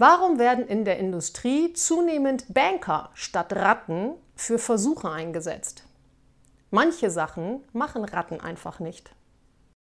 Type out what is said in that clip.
Warum werden in der Industrie zunehmend Banker statt Ratten für Versuche eingesetzt? Manche Sachen machen Ratten einfach nicht.